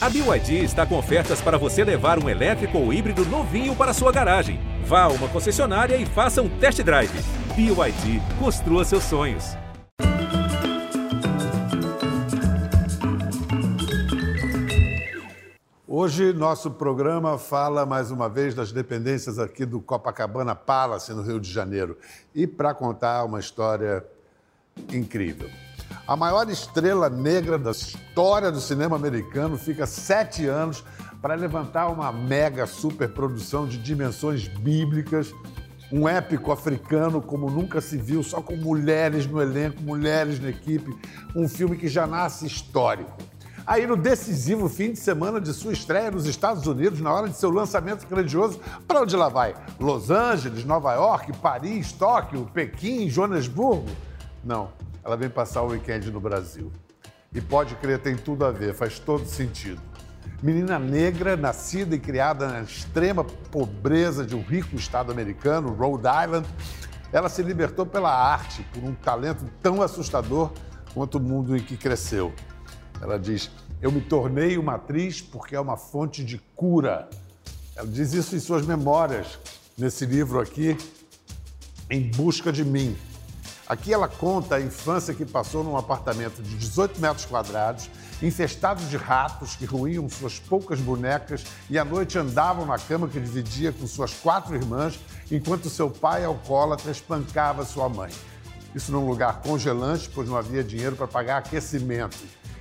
A BYD está com ofertas para você levar um elétrico ou híbrido novinho para sua garagem. Vá a uma concessionária e faça um test drive. BYD, construa seus sonhos. Hoje, nosso programa fala mais uma vez das dependências aqui do Copacabana Palace, no Rio de Janeiro. E para contar uma história incrível. A maior estrela negra da história do cinema americano fica sete anos para levantar uma mega superprodução de dimensões bíblicas, um épico africano como nunca se viu, só com mulheres no elenco, mulheres na equipe, um filme que já nasce histórico. Aí, no decisivo fim de semana de sua estreia nos Estados Unidos, na hora de seu lançamento grandioso, para onde ela vai? Los Angeles, Nova York, Paris, Tóquio, Pequim, Joanesburgo? Não, ela vem passar o weekend no Brasil. E pode crer, tem tudo a ver, faz todo sentido. Menina negra, nascida e criada na extrema pobreza de um rico estado americano, Rhode Island, ela se libertou pela arte, por um talento tão assustador quanto o mundo em que cresceu. Ela diz: Eu me tornei uma atriz porque é uma fonte de cura. Ela diz isso em suas memórias, nesse livro aqui, Em Busca de Mim. Aqui ela conta a infância que passou num apartamento de 18 metros quadrados, infestado de ratos que ruíam suas poucas bonecas e à noite andavam na cama que dividia com suas quatro irmãs, enquanto seu pai alcoólatra espancava sua mãe. Isso num lugar congelante, pois não havia dinheiro para pagar aquecimento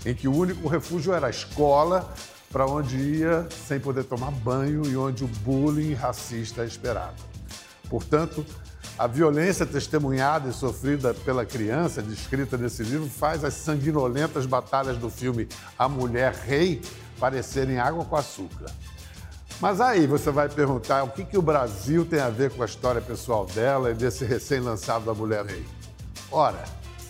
em que o único refúgio era a escola, para onde ia sem poder tomar banho e onde o bullying racista é esperado. Portanto, a violência testemunhada e sofrida pela criança, descrita nesse livro, faz as sanguinolentas batalhas do filme A Mulher Rei parecerem água com açúcar. Mas aí você vai perguntar o que, que o Brasil tem a ver com a história pessoal dela e desse recém-lançado da Mulher Rei. Ora,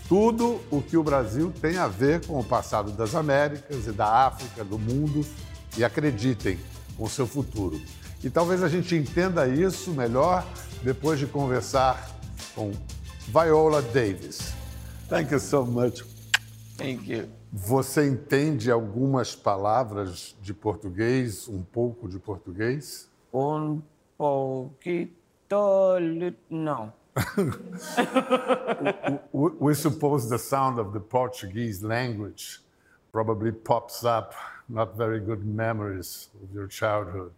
tudo o que o Brasil tem a ver com o passado das Américas e da África, do mundo, e acreditem, com o seu futuro. E talvez a gente entenda isso melhor depois de conversar com Viola Davis. Thank you so much. Thank you. Você entende algumas palavras de português, um pouco de português? Um pouquito, não. we suppose the sound of the Portuguese language probably pops up not very good memories of your childhood.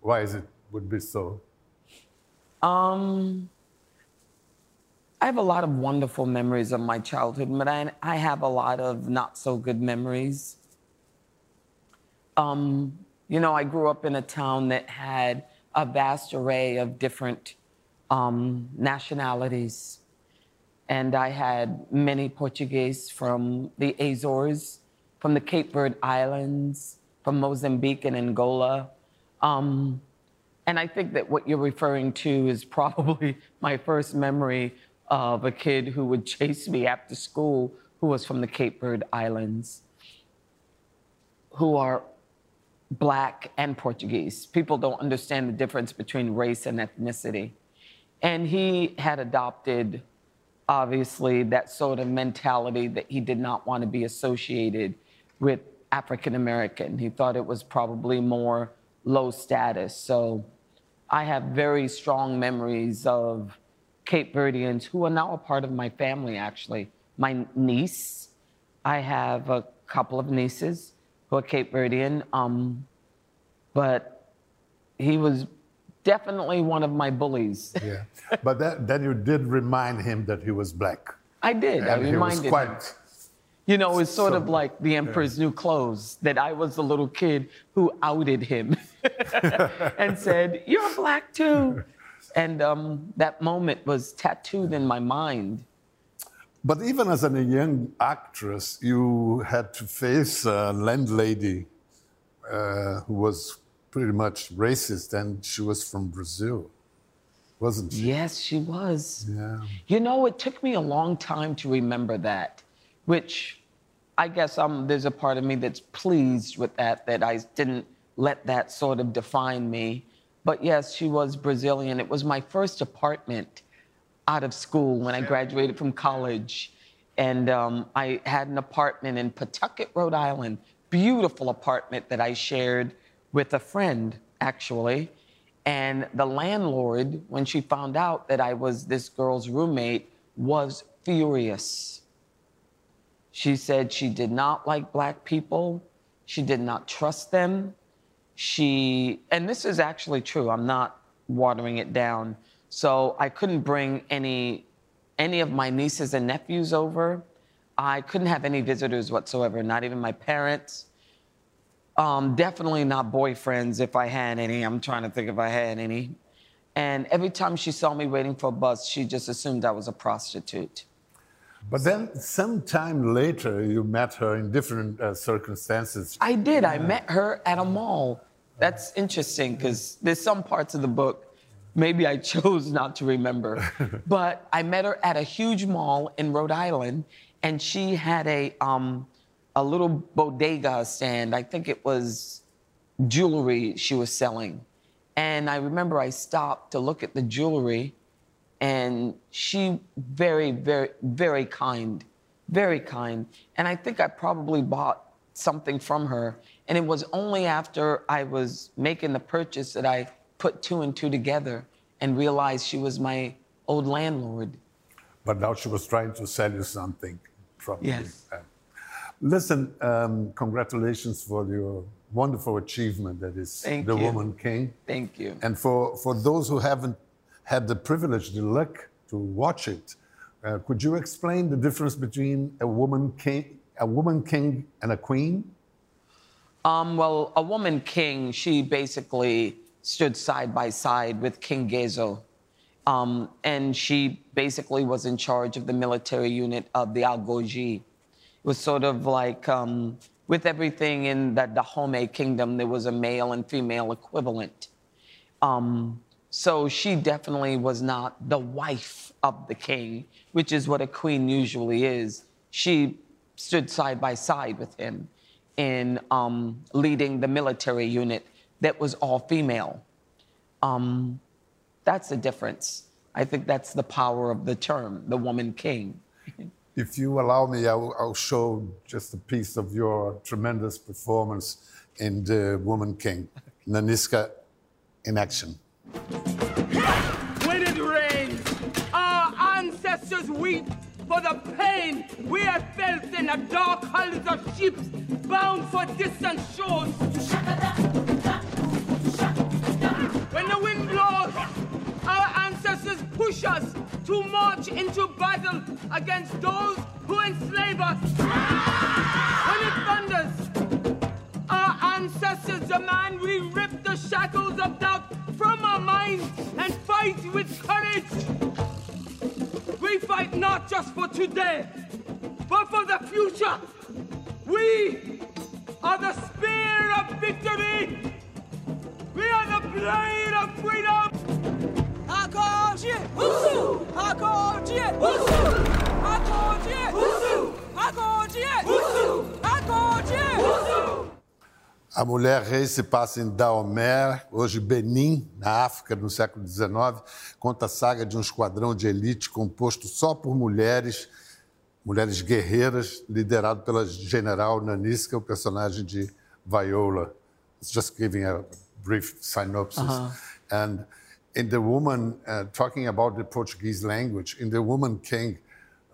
Why is it would be so? Um, I have a lot of wonderful memories of my childhood, but I, I have a lot of not so good memories. Um, you know, I grew up in a town that had a vast array of different um, nationalities. And I had many Portuguese from the Azores, from the Cape Verde Islands, from Mozambique and Angola. Um, and I think that what you're referring to is probably my first memory of a kid who would chase me after school who was from the Cape Verde Islands, who are black and Portuguese. People don't understand the difference between race and ethnicity. And he had adopted, obviously, that sort of mentality that he did not want to be associated with African American. He thought it was probably more low status. So I have very strong memories of Cape Verdeans who are now a part of my family, actually. My niece, I have a couple of nieces who are Cape Verdean, um, but he was definitely one of my bullies. Yeah, but that, then you did remind him that he was black. I did. And I he was quite. him. You know, it's sort So- of like the Emperor's New Clothes that I was the little kid who outed him and said, You're black too. And um, that moment was tattooed in my mind. But even as a young actress, you had to face a landlady uh, who was pretty much racist, and she was from Brazil, wasn't she? Yes, she was. Yeah. You know, it took me a long time to remember that, which I guess um, there's a part of me that's pleased with that, that I didn't let that sort of define me. But yes, she was Brazilian. It was my first apartment out of school when I graduated from college. And um, I had an apartment in Pawtucket, Rhode Island, beautiful apartment that I shared with a friend, actually. And the landlord, when she found out that I was this girl's roommate, was furious. She said she did not like black people. She did not trust them. She, and this is actually true, I'm not watering it down. So I couldn't bring any, any of my nieces and nephews over. I couldn't have any visitors whatsoever, not even my parents. Um, definitely not boyfriends if I had any. I'm trying to think if I had any. And every time she saw me waiting for a bus, she just assumed I was a prostitute. But then, sometime later, you met her in different uh, circumstances. I did. I met her at a mall. That's interesting because there's some parts of the book maybe I chose not to remember. but I met her at a huge mall in Rhode Island, and she had a um, a little bodega stand. I think it was jewelry she was selling. And I remember I stopped to look at the jewelry, and she very, very, very kind, very kind. And I think I probably bought something from her. And it was only after I was making the purchase that I put two and two together and realized she was my old landlord. But now she was trying to sell you something, probably. Yes. Uh, listen, um, congratulations for your wonderful achievement that is Thank The you. Woman King. Thank you. And for, for those who haven't had the privilege, the luck to watch it, uh, could you explain the difference between a woman king, a woman king and a queen? Um, well, a woman king, she basically stood side by side with King Gezo. Um, and she basically was in charge of the military unit of the Agojie. It was sort of like um, with everything in the Dahomey kingdom, there was a male and female equivalent. Um, so she definitely was not the wife of the king, which is what a queen usually is. She stood side by side with him in um, leading the military unit that was all female. Um, that's the difference. I think that's the power of the term, the woman king. If you allow me, I'll, I'll show just a piece of your tremendous performance in The Woman King, Nanisca in action. When it rains, our ancestors weep for the pain we have felt in the dark hulls of ships bound for distant shores. When the wind blows, our ancestors push us to march into battle against those who enslave us. When it thunders, our ancestors demand we rip the shackles of doubt from our minds and fight with courage. We fight not just for today, but for the future. We are the spear of victory. We are the blade of freedom. Akordje! Woesoe! Akordje! Woesoe! Akordje! Woesoe! Akordje! Woesoe! Akordje! A Mulher Rei se passa em Dahomey, hoje Benin, na África, no século XIX. Conta a saga de um esquadrão de elite composto só por mulheres, mulheres guerreiras, liderado pela general Nanisca, o personagem de Viola. It's just giving a brief synopsis. And in The Woman, uh, talking about the Portuguese language, in The Woman King,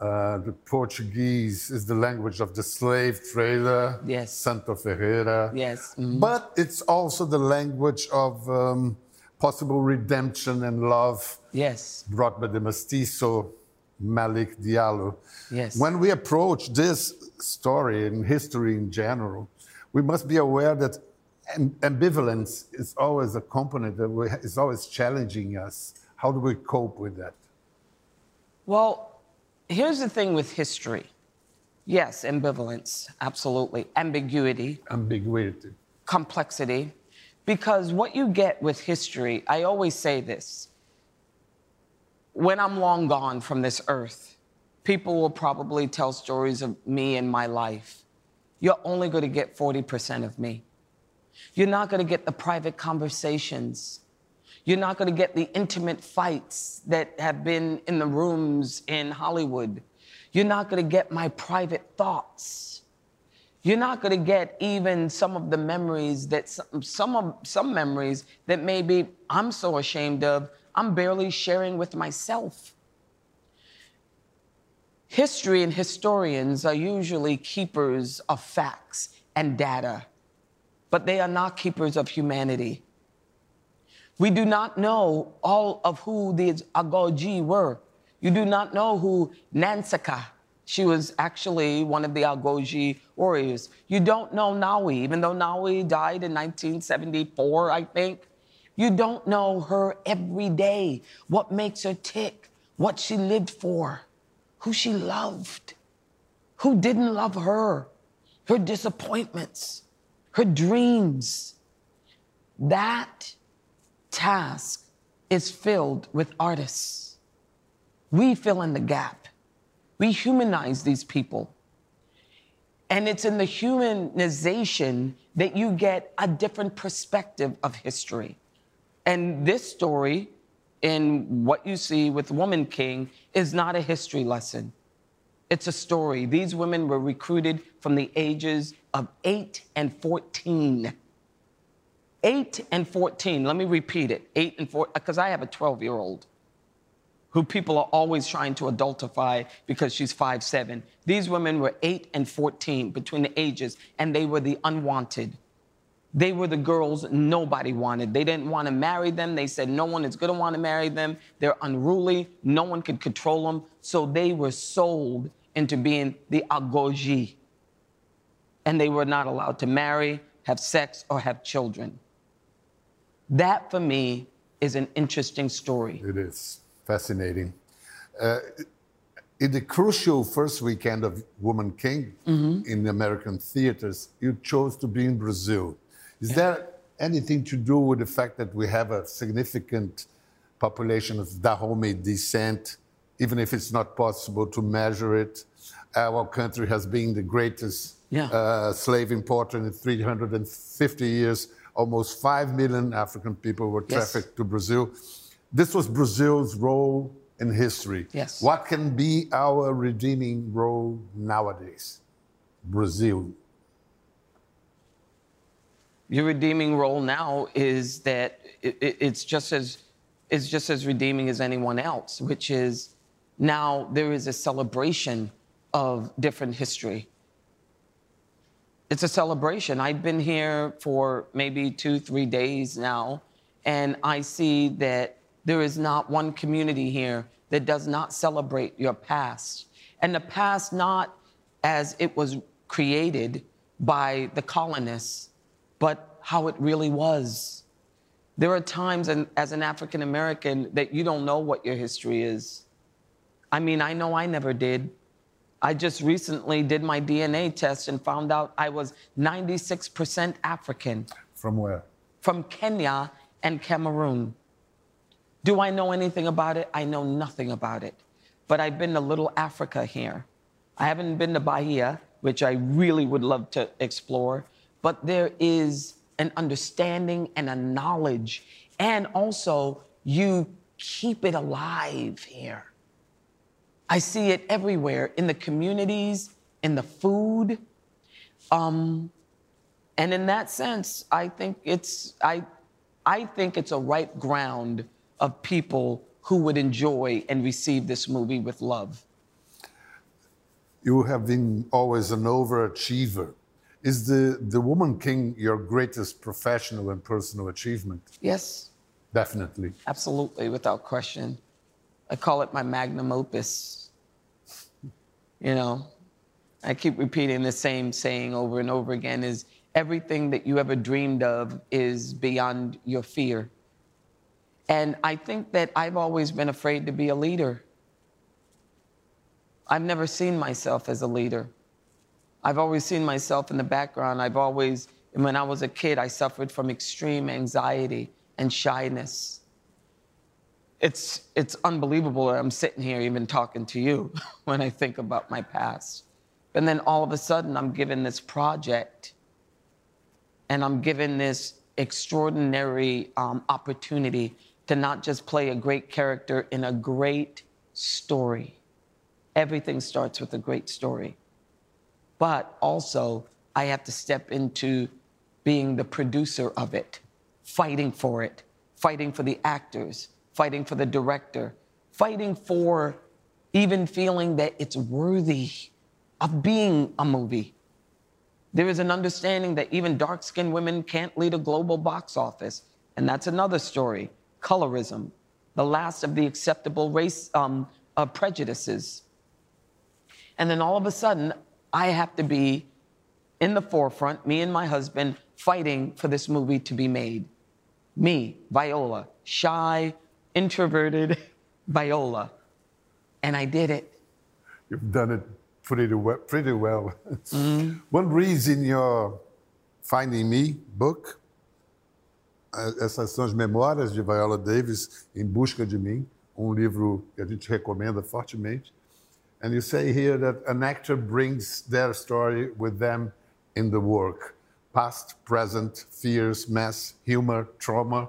uh, the Portuguese is the language of the slave trader, Yes. Santo Ferreira. Yes. mhm. But it's also the language of um, possible redemption and love Yes. brought by the mestizo Malik Diallo. Yes. When we approach this story and history in general, we must be aware that ambivalence is always a component that we, is always challenging us. How do we cope with that? Well, here's the thing with history. Yes, ambivalence, absolutely. Ambiguity, Ambiguity. complexity. Because what you get with history, I always say this when I'm long gone from this earth, people will probably tell stories of me and my life. You're only going to get 40% of me. You're not going to get the private conversations. You're not going to get the intimate fights that have been in the rooms in Hollywood. You're not going to get my private thoughts. you're not going to get even some of the memories that some, some of some memories that maybe I'm so ashamed of, I'm barely sharing with myself. History and historians are usually keepers of facts and data, but they are not keepers of humanity. We do not know all of who the Agojie were. You do not know who Nanisca she was actually one of the Agojie warriors. You don't know Nawi, even though Nawi died in 1974, I think. You don't know her every day, what makes her tick, what she lived for, who she loved, who didn't love her, her disappointments, her dreams. That task is filled with artists. We fill in the gap. We humanize these people. And it's in the humanization that you get a different perspective of history. And this story, in what you see with Woman King, is not a history lesson. It's a story. These women were recruited from the ages of 8 and 14. 8 and 14. Let me repeat it 8 and 4, because I have a 12 year old who people are always trying to adultify because she's five seven. These women were 8 and 14 between the ages, and they were the unwanted. They were the girls nobody wanted. They didn't want to marry them. They said no one is going to want to marry them. They're unruly. No one could control them. So they were sold into being the agojie. And they were not allowed to marry, have sex, or have children. That for me is an interesting story. It is fascinating. Uh, in the crucial first weekend of Woman King mm-hmm. in American theaters, you chose to be in Brazil. Is yeah. there anything to do with the fact that we have a significant population of Dahomey descent, even if it's not possible to measure it? Our country has been the greatest yeah. uh, slave importer in 350 years. Almost 5 million African people were trafficked yes. to Brazil. This was Brazil's role in history. Yes. What can be our redeeming role nowadays? Brazil. Your redeeming role now is that it, it, it's just as it's just as redeeming as anyone else, which is now there is a celebration of different history. It's a celebration. I've been here for maybe two, three days now, and I see that there is not one community here that does not celebrate your past. And the past, not as it was created by the colonists, but how it really was. There are times in, as an African American that you don't know what your history is. I mean, I know I never did. I just recently did my DNA test and found out I was 96% African. From where? From Kenya and Cameroon. Do I know anything about it? I know nothing about it. But I've been to Little Africa here. I haven't been to Bahia, which I really would love to explore, but there is an understanding and a knowledge. And also, you keep it alive here. I see it everywhere in the communities, in the food. Um, and in that sense, I think it's I, I think it's a ripe ground of people who would enjoy and receive this movie with love? You have been always an overachiever. Is the, the Woman King your greatest professional and personal achievement? Yes. Definitely. Absolutely, without question. I call it my magnum opus. You know, I keep repeating the same saying over and over again is everything that you ever dreamed of is beyond your fear. And I think that I've always been afraid to be a leader. I've never seen myself as a leader. I've always seen myself in the background. I've always, when I was a kid, I suffered from extreme anxiety and shyness. It's, it's unbelievable that I'm sitting here even talking to you when I think about my past. And then all of a sudden, I'm given this project and I'm given this extraordinary um, opportunity to not just play a great character in a great story. Everything starts with a great story. But also I have to step into being the producer of it, fighting for it, fighting for the actors, fighting for the director, fighting for even feeling that it's worthy of being a movie. There is an understanding that even dark skinned women can't lead a global box office. And that's another story colorism, the last of the acceptable race um, uh, prejudices. And then all of a sudden, I have to be in the forefront, me and my husband, fighting for this movie to be made. Me, Viola, shy, introverted Viola. And I did it. You've done it pretty well. Pretty well. Mm-hmm. One reason your Finding Me book, essas são as memórias de Viola Davis em busca de mim, um livro que a gente recomenda fortemente. And you say here that an actor brings their story with them in the work past, present, fears, mess, humor, trauma.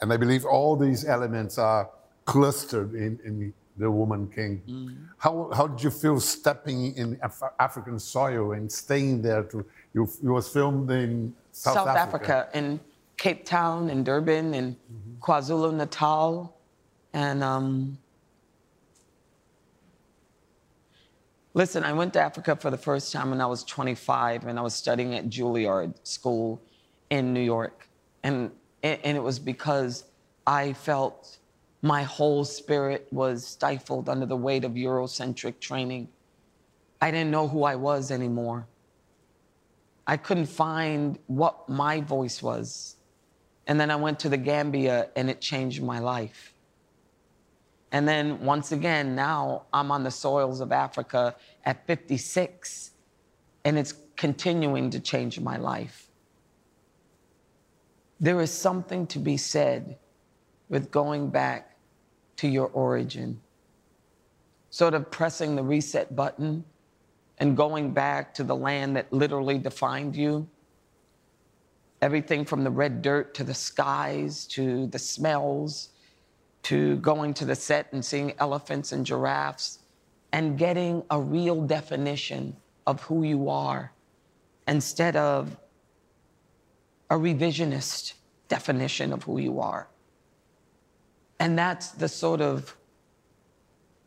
And I believe all these elements are clustered in, in The Woman King. Mm. How, how did you feel stepping in Af African soil and staying there? To, you, you was filmed in South, South Africa. Africa. in Cape Town, in Durban, in mm -hmm. KwaZulu Natal. And um, Listen, I went to Africa for the first time when I was 25 and I was studying at Juilliard School in New York. And, and it was because I felt my whole spirit was stifled under the weight of Eurocentric training. I didn't know who I was anymore. I couldn't find what my voice was. And then I went to the Gambia and it changed my life. And then once again, now I'm on the soils of Africa at 56, and it's continuing to change my life. There is something to be said with going back to your origin, sort of pressing the reset button and going back to the land that literally defined you. Everything from the red dirt to the skies to the smells to going to the set and seeing elephants and giraffes and getting a real definition of who you are instead of a revisionist definition of who you are. And that's the sort of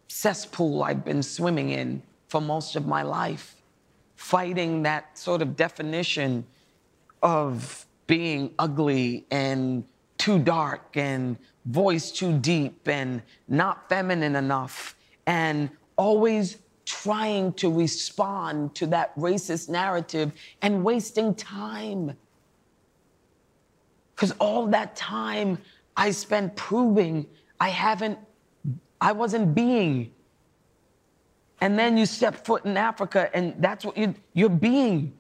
cesspool I've been swimming in for most of my life, fighting that sort of definition of being ugly and too dark and voice too deep and not feminine enough and always trying to respond to that racist narrative and wasting time. Because all that time I spent proving I haven't, I wasn't being. And then you step foot in Africa and that's what you, you're being.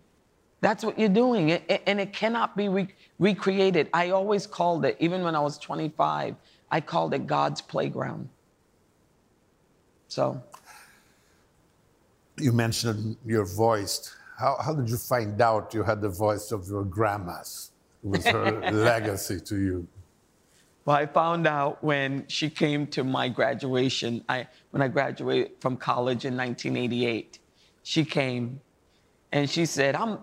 That's what you're doing. and it cannot be re- recreated. I always called it, even when I was 25, I called it God's playground. So. You mentioned your voice. How, how did you find out you had the voice of your grandma's? Was her legacy to you. Well, I found out when she came to my graduation. I, when I graduated from college in 1988, she came and she said, I'm,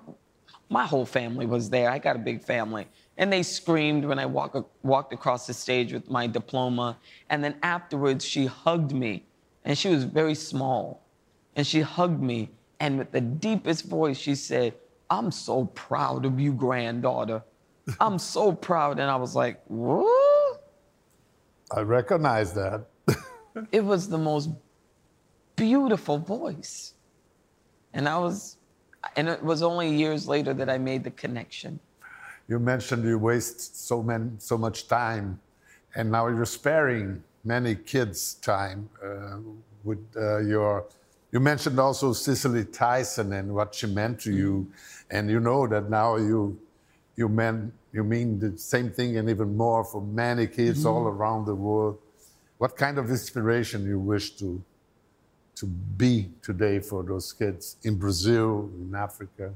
my whole family was there. I got a big family. And they screamed when I walk, walked across the stage with my diploma. And then afterwards, she hugged me. And she was very small. And she hugged me. And with the deepest voice, she said, I'm so proud of you, granddaughter. I'm so proud. And I was like, what? I recognize that. it was the most beautiful voice. And I was and it was only years later that I made the connection. You mentioned you waste so, many, so much time, and now you're sparing many kids time uh, with uh, your. You mentioned also Cicely Tyson and what she meant to you, and you know that now you you mean you mean the same thing and even more for many kids mm all around the world. What kind of inspiration you wish to to be today for those kids in Brazil, in Africa?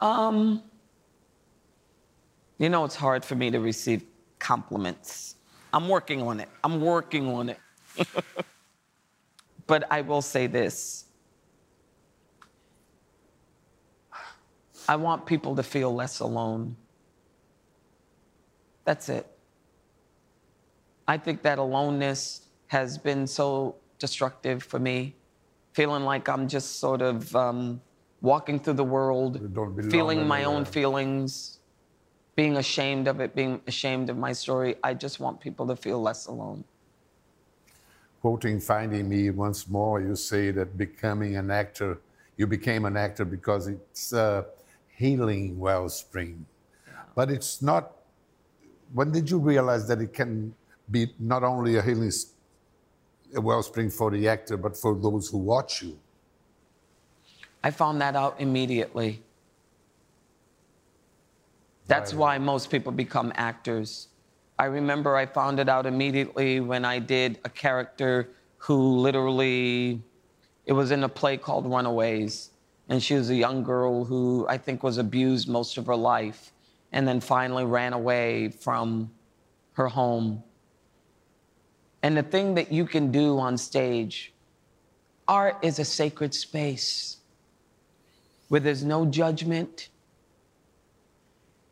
Um, you know, it's hard for me to receive compliments. I'm working on it. I'm working on it. but I will say this I want people to feel less alone. That's it. I think that aloneness has been so destructive for me, feeling like I'm just sort of um, walking through the world, feeling my own feelings, being ashamed of it, being ashamed of my story. I just want people to feel less alone. Quoting Finding Me once more, you say that becoming an actor, you became an actor because it's a healing wellspring. But it's not. When did you realize that it can be not only a healing a wellspring for the actor, but for those who watch you? I found that out immediately. That's why most people become actors. I remember I found it out immediately when I did a character who literally, it was in a play called Runaways. And she was a young girl who I think was abused most of her life and then finally ran away from her home. And the thing that you can do on stage, art is a sacred space where there's no judgment,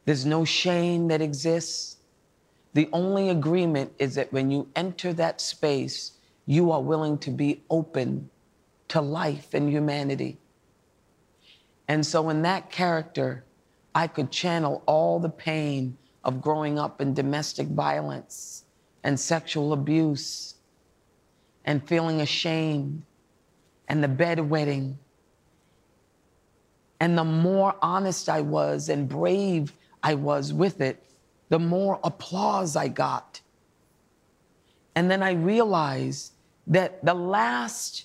there's no shame that exists. The only agreement is that when you enter that space, you are willing to be open to life and humanity. And so, in that character, I could channel all the pain of growing up in domestic violence and sexual abuse and feeling ashamed and the bedwetting. And the more honest I was and brave I was with it, the more applause I got. And then I realized that the last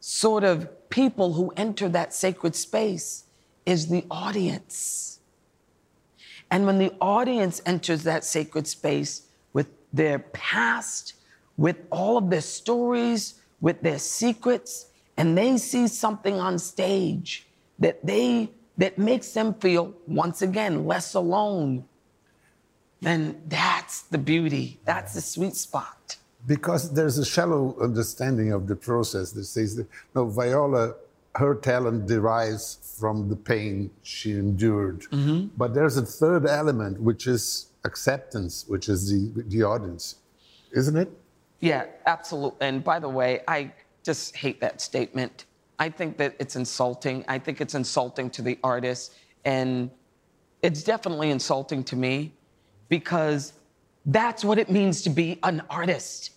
sort of people who enter that sacred space is the audience. And when the audience enters that sacred space with their past, with all of their stories, with their secrets, and they see something on stage that they that makes them feel once again less alone, then that's the beauty. That's the sweet spot. Because there's a shallow understanding of the process that says that no, Viola, her talent derives from the pain she endured. Mm-hmm. But there's a third element, which is acceptance, which is the, the audience, isn't it? Yeah, absolutely. And by the way, I just hate that statement. I think that it's insulting. I think it's insulting to the artist. And it's definitely insulting to me because that's what it means to be an artist.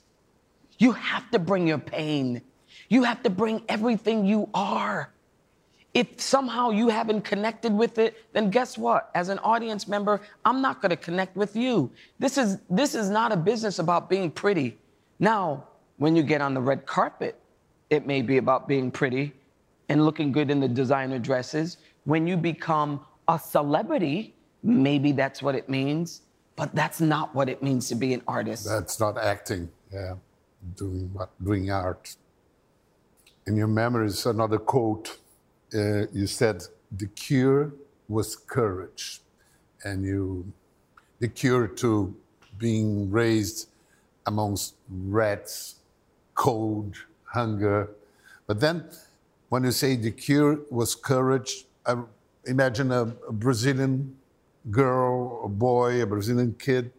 You have to bring your pain, you have to bring everything you are. If somehow you haven't connected with it, then guess what? As an audience member, I'm not going to connect with you. This is this is not a business about being pretty. Now, when you get on the red carpet, it may be about being pretty and looking good in the designer dresses. When you become a celebrity, maybe that's what it means, but that's not what it means to be an artist. That's not acting, yeah, doing doing art. In your memories, another quote, uh, you said, the cure was courage. And you, the cure to being raised amongst rats, cold, hunger. But then when you say the cure was courage, I imagine a, a Brazilian girl, a boy, a Brazilian kid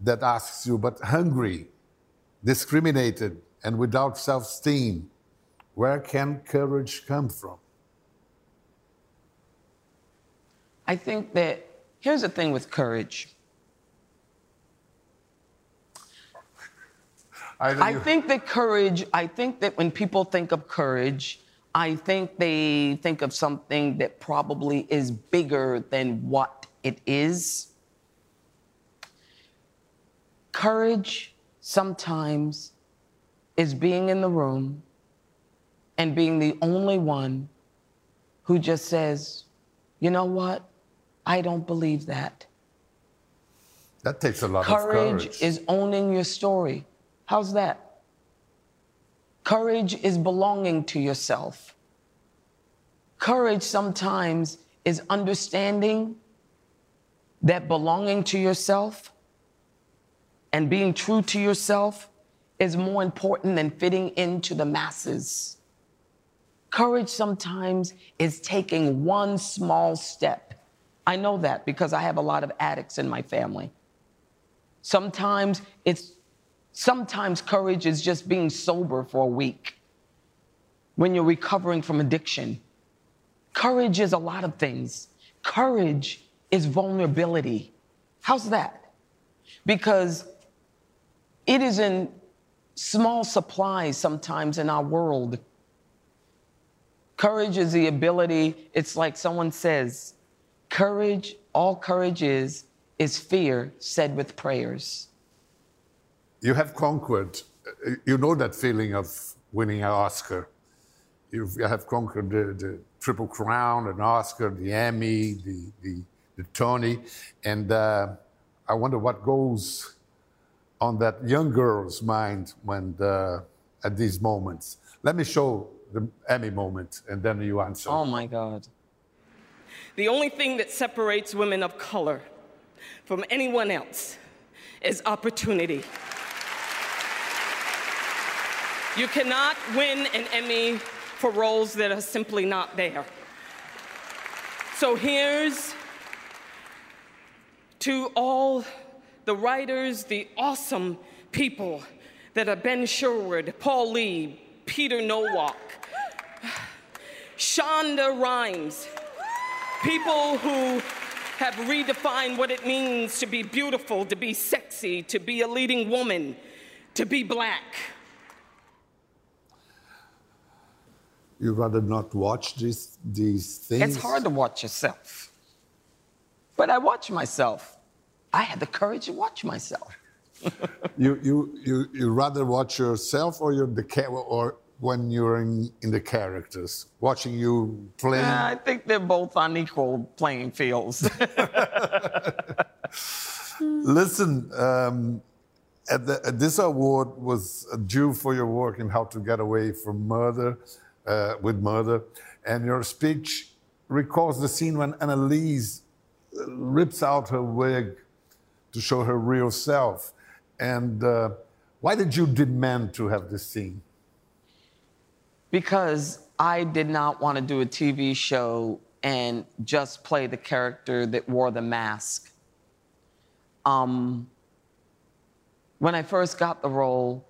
that asks you, but hungry, discriminated, and without self esteem, where can courage come from? I think that here's the thing with courage. I you- think that courage, I think that when people think of courage, I think they think of something that probably is bigger than what it is. Courage sometimes is being in the room and being the only one who just says, you know what? I don't believe that. that takes a lot Courage, of courage. is owning your story. How's that? Courage is belonging to yourself. Courage sometimes is understanding that belonging to yourself and being true to yourself is more important than fitting into the masses. Courage sometimes is taking one small step. I know that because I have a lot of addicts in my family. Sometimes it's sometimes courage is just being sober for a week when you're recovering from addiction. Courage is a lot of things. Courage is vulnerability. How's that? Because it is in small supplies sometimes in our world. Courage is the ability, it's like someone says, courage, all courage is, is fear said with prayers. You have conquered, you know that feeling of winning an Oscar. You've, you have conquered the, the Triple Crown, an Oscar, the Emmy, the, the Tony. And uh, I wonder what goes on that young girl's mind when the, at these moments. Let me show the Emmy moment, and then you answer. Oh my God. The only thing that separates women of color from anyone else is opportunity. You cannot win an Emmy for roles that are simply not there. So here's to all the writers, the awesome people that are Ben Sherwood, Paul Lee, Peter Nowalk, Shonda Rhimes, people who have redefined what it means to be beautiful, to be sexy, to be a leading woman, to be black. You rather not watch these, these things? It's hard to watch yourself. But I watch myself. I had the courage to watch myself. you, you, you, you rather watch yourself or you're the ca- or when you're in, in the characters, watching you play? Uh, I think they're both on equal playing fields. Listen, um, at the, at this award was due for your work in How to Get Away from Murder, uh, with Murder, and your speech recalls the scene when Annalise uh, rips out her wig to show her real self. And uh, why did you demand to have this scene? because I did not want to do a TV show and just play the character that wore the mask. Um, when I first got the role,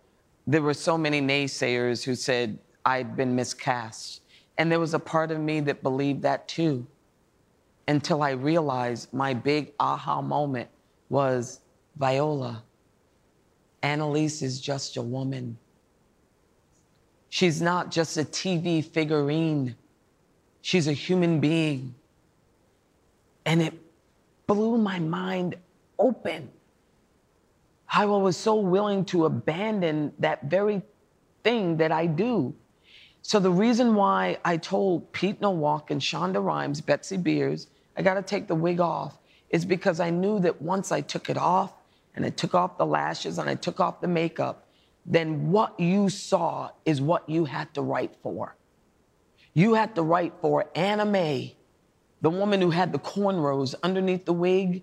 there were so many naysayers who said I'd been miscast. And there was a part of me that believed that too. Until I realized my big aha moment was Viola, Annalise is just a woman. She's not just a TV figurine, she's a human being. And it blew my mind open. I was so willing to abandon that very thing that I do. So the reason why I told Pete Nowalk and Shonda Rhimes, Betsy Beers, I got to take the wig off, is because I knew that once I took it off and I took off the lashes and I took off the makeup, then what you saw is what you had to write for. You had to write for Anna Mae, the woman who had the cornrows underneath the wig,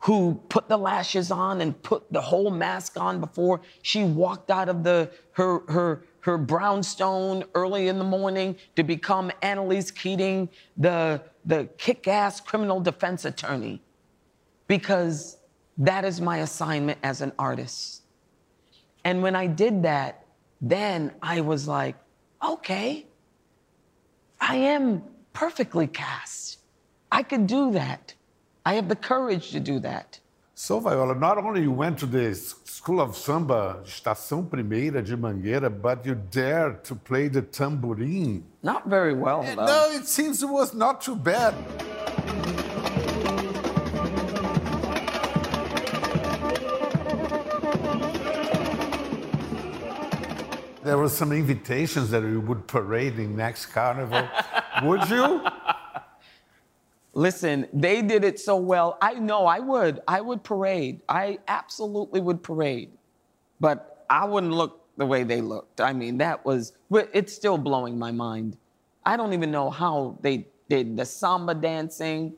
who put the lashes on and put the whole mask on before she walked out of the her her her brownstone early in the morning to become Annalise Keating, the the kick-ass criminal defense attorney. Because that is my assignment as an artist. And when I did that, then I was like, okay, I am perfectly cast. I could do that. I have the courage to do that. So, Viola, not only you went to the School of Samba, Estação Primeira de Mangueira, but you dared to play the tamborim. Not very well, though. No, it seems it was not too bad. There were some invitations that you would parade in next carnival. would you? Listen, they did it so well. I know I would. I would parade. I absolutely would parade. But I wouldn't look the way they looked. I mean, that was, it's still blowing my mind. I don't even know how they did the samba dancing.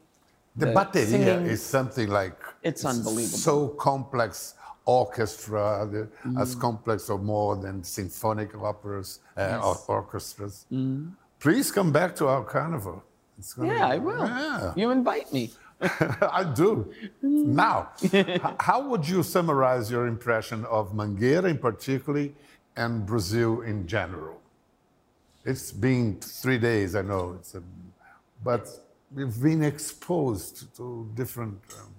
The, The bateria is something like It's unbelievable. So complex, orchestra the, as complex or more than symphonic operas uh, Yes. or orchestras. Please come back to our carnival. Yeah, be- I will. Yeah. You invite me. I do. now, how would you summarize your impression of Mangueira in particular and Brazil in general? It's been three days, I know, it's a, but we've been exposed to different. Um,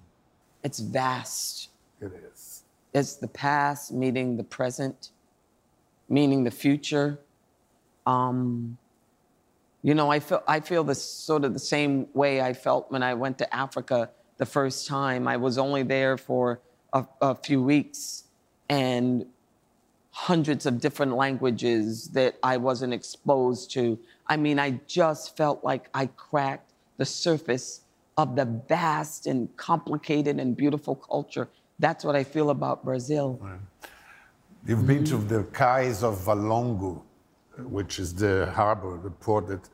It's vast. it is. It's the past meeting the present, meaning the future. Um, you know, I feel I feel the sort of the same way I felt when I went to Africa the first time. I was only there for a, a few weeks, and hundreds of different languages that I wasn't exposed to. I mean, I just felt like I cracked the surface of the vast and complicated and beautiful culture. That's what I feel about Brazil. You've been to the Cais of Valongo, which is the harbor, the port that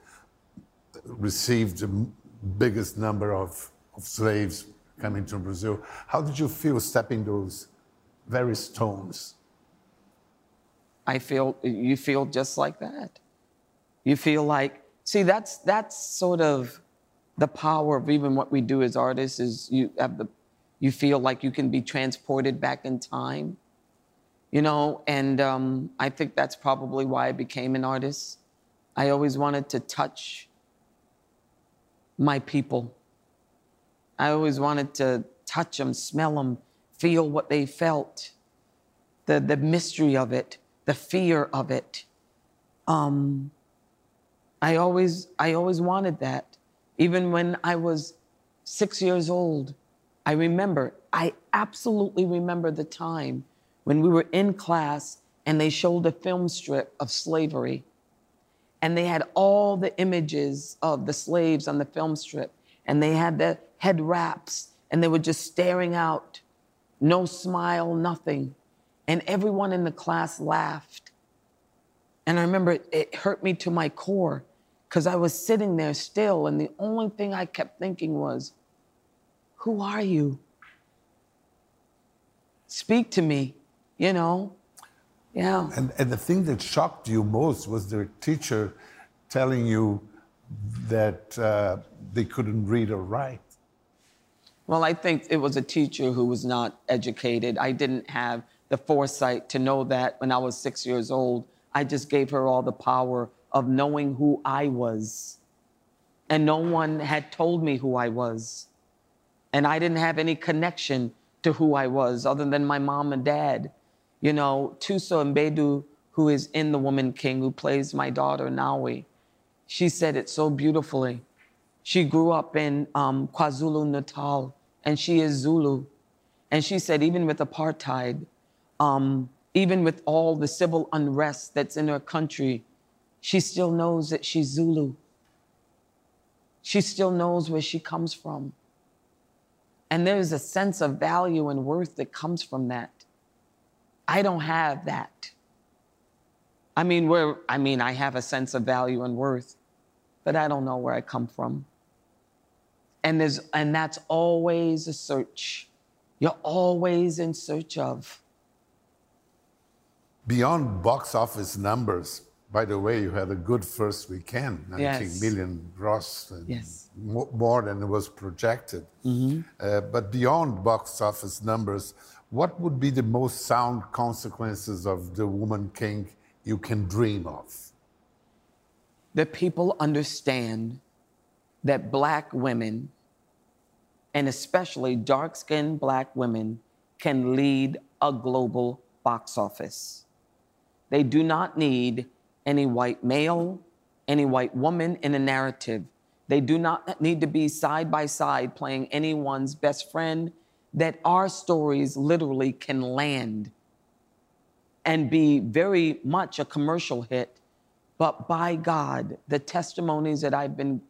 received the biggest number of, of slaves coming to Brazil. How did you feel stepping those very stones? I feel you feel just like that. You feel like see that's that's sort of the power of even what we do as artists is you have the you feel like you can be transported back in time, you know, and um, I think that's probably why I became an artist. I always wanted to touch my people. I always wanted to touch them, smell them, feel what they felt the, the mystery of it, the fear of it. Um, I always I always wanted that. Even when I was six years old, I remember, I absolutely remember the time when we were in class and they showed a film strip of slavery. And they had all the images of the slaves on the film strip, and they had the head wraps, and they were just staring out, no smile, nothing. And everyone in the class laughed. And I remember it, it hurt me to my core because I was sitting there still, and the only thing I kept thinking was, Who are you? Speak to me, you know? Yeah. And, and the thing that shocked you most was the teacher telling you that uh, they couldn't read or write. Well, I think it was a teacher who was not educated. I didn't have the foresight to know that when I was six years old. I just gave her all the power of knowing who I was. And no one had told me who I was. And I didn't have any connection to who I was other than my mom and dad. You know, Thuso Mbedu, who is in The Woman King, who plays my daughter, Nawi, she said it so beautifully. She grew up in um, KwaZulu Natal, and she is Zulu. And she said, even with apartheid, um, even with all the civil unrest that's in her country, she still knows that she's Zulu. She still knows where she comes from. And there's a sense of value and worth that comes from that. I don't have that. I mean, where I mean, I have a sense of value and worth, but I don't know where I come from. And there's and that's always a search. You're always in search of. Beyond box office numbers, by the way, you had a good first weekend, 19 Yes. million gross, and Yes. more than it was projected. Uh, but beyond box office numbers, what would be the most sound consequences of The Woman King you can dream of? that people understand that black women, and especially dark skinned black women, can lead a global box office. They do not need any white male, any white woman in a narrative. They do not need to be side by side playing anyone's best friend, that our stories literally can land and be very much a commercial hit. But by God, the testimonies that I've been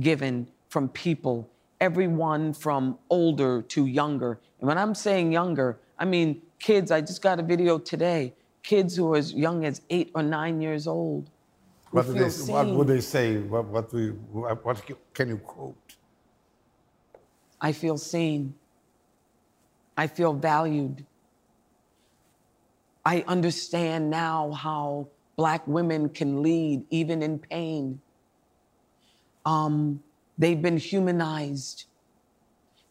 given from people, everyone from older to younger. And when I'm saying younger, I mean kids. I just got a video today. Kids who are as young as eight or nine years old. What, do they, what would they say? What, what, do you, what can you quote? I feel seen. I feel valued. I understand now how black women can lead even in pain. Um, they've been humanized.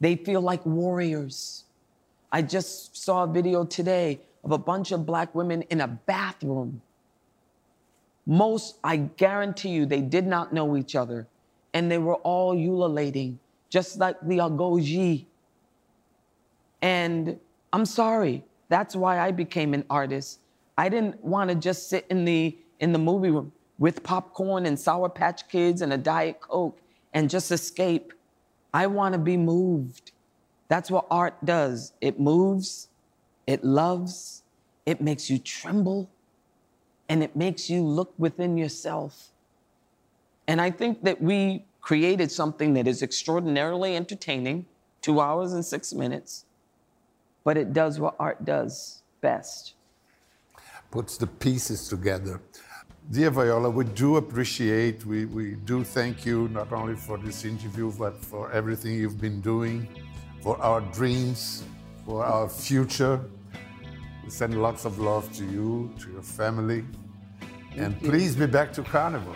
They feel like warriors. I just saw a video today of a bunch of black women in a bathroom. Most, I guarantee you, they did not know each other. And they were all ululating, just like the Agojie. And I'm sorry, that's why I became an artist. I didn't want to just sit in the in the movie room with popcorn and Sour Patch Kids and a Diet Coke and just escape. I want to be moved. That's what art does. It moves, it loves, it makes you tremble, and it makes you look within yourself. And I think that we created something that is extraordinarily entertaining, two hours and six minutes, but it does what art does best puts the pieces together. Dear Viola, we do appreciate, we, we do thank you not only for this interview, but for everything you've been doing, for our dreams, for our future. We send lots of love to you, to your family. Thank and you. please be back to Carnival.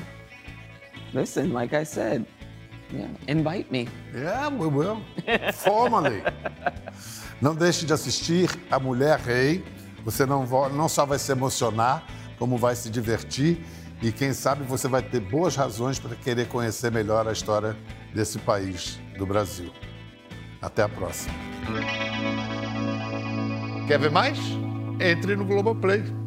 Listen, like I said, yeah, invite me. Yeah, we will. Formally. Não deixe de assistir A Mulher Rei. Você não, não só vai se emocionar, como vai se divertir e quem sabe você vai ter boas razões para querer conhecer melhor a história desse país, do Brasil. Até a próxima. Quer ver mais? Entre no Globoplay.